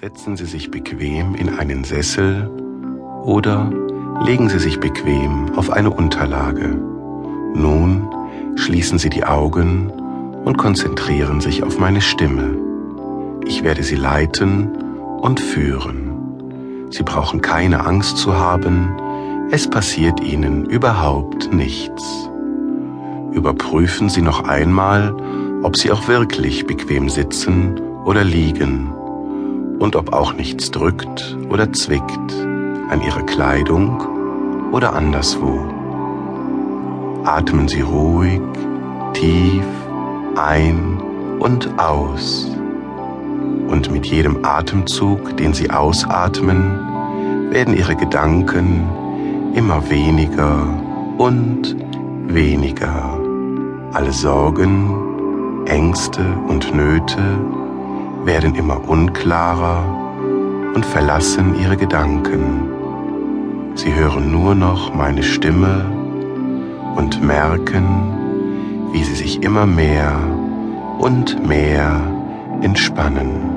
Setzen Sie sich bequem in einen Sessel oder legen Sie sich bequem auf eine Unterlage. Nun schließen Sie die Augen und konzentrieren sich auf meine Stimme. Ich werde Sie leiten und führen. Sie brauchen keine Angst zu haben, es passiert Ihnen überhaupt nichts. Überprüfen Sie noch einmal, ob Sie auch wirklich bequem sitzen oder liegen und ob auch nichts drückt oder zwickt an Ihrer Kleidung oder anderswo. Atmen Sie ruhig, tief ein und aus. Und mit jedem Atemzug, den Sie ausatmen, werden Ihre Gedanken immer weniger und weniger. Alle Sorgen, Ängste und Nöte werden immer unklarer und verlassen ihre Gedanken. Sie hören nur noch meine Stimme und merken, wie sie sich immer mehr und mehr entspannen.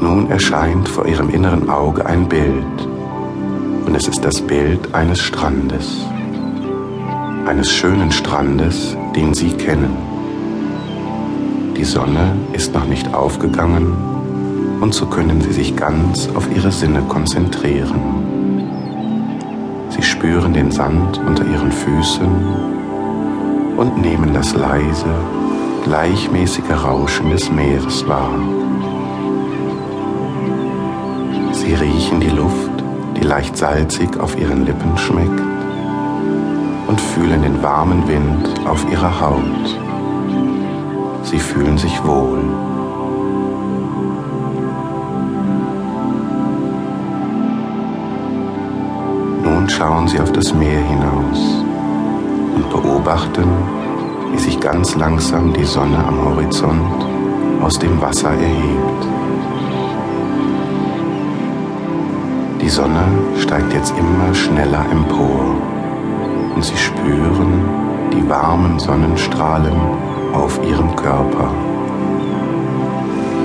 Nun erscheint vor ihrem inneren Auge ein Bild und es ist das Bild eines Strandes eines schönen Strandes, den Sie kennen. Die Sonne ist noch nicht aufgegangen und so können Sie sich ganz auf Ihre Sinne konzentrieren. Sie spüren den Sand unter Ihren Füßen und nehmen das leise, gleichmäßige Rauschen des Meeres wahr. Sie riechen die Luft, die leicht salzig auf Ihren Lippen schmeckt und fühlen den warmen Wind auf ihrer Haut. Sie fühlen sich wohl. Nun schauen Sie auf das Meer hinaus und beobachten, wie sich ganz langsam die Sonne am Horizont aus dem Wasser erhebt. Die Sonne steigt jetzt immer schneller empor und sie spüren die warmen Sonnenstrahlen auf ihrem Körper.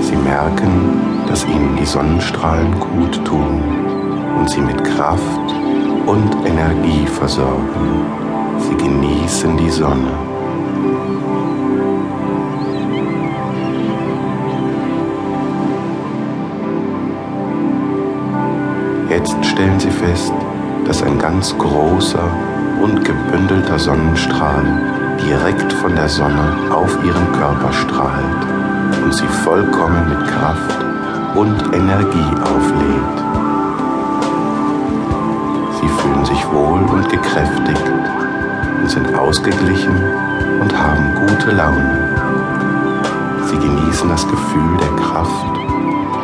Sie merken, dass ihnen die Sonnenstrahlen gut tun und sie mit Kraft und Energie versorgen. Sie genießen die Sonne. Jetzt stellen Sie fest, dass ein ganz großer und gebündelter Sonnenstrahl direkt von der Sonne auf ihren Körper strahlt und sie vollkommen mit Kraft und Energie auflädt. Sie fühlen sich wohl und gekräftigt und sind ausgeglichen und haben gute Laune. Sie genießen das Gefühl der Kraft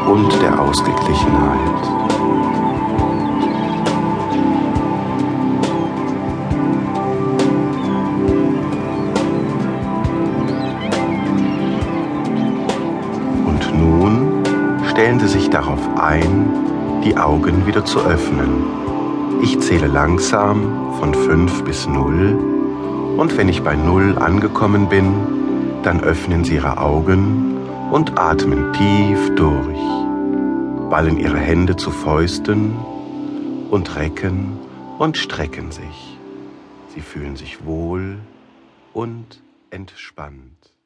und der Ausgeglichenheit. Stellen Sie sich darauf ein, die Augen wieder zu öffnen. Ich zähle langsam von 5 bis 0 und wenn ich bei 0 angekommen bin, dann öffnen Sie Ihre Augen und atmen tief durch, ballen Ihre Hände zu Fäusten und recken und strecken sich. Sie fühlen sich wohl und entspannt.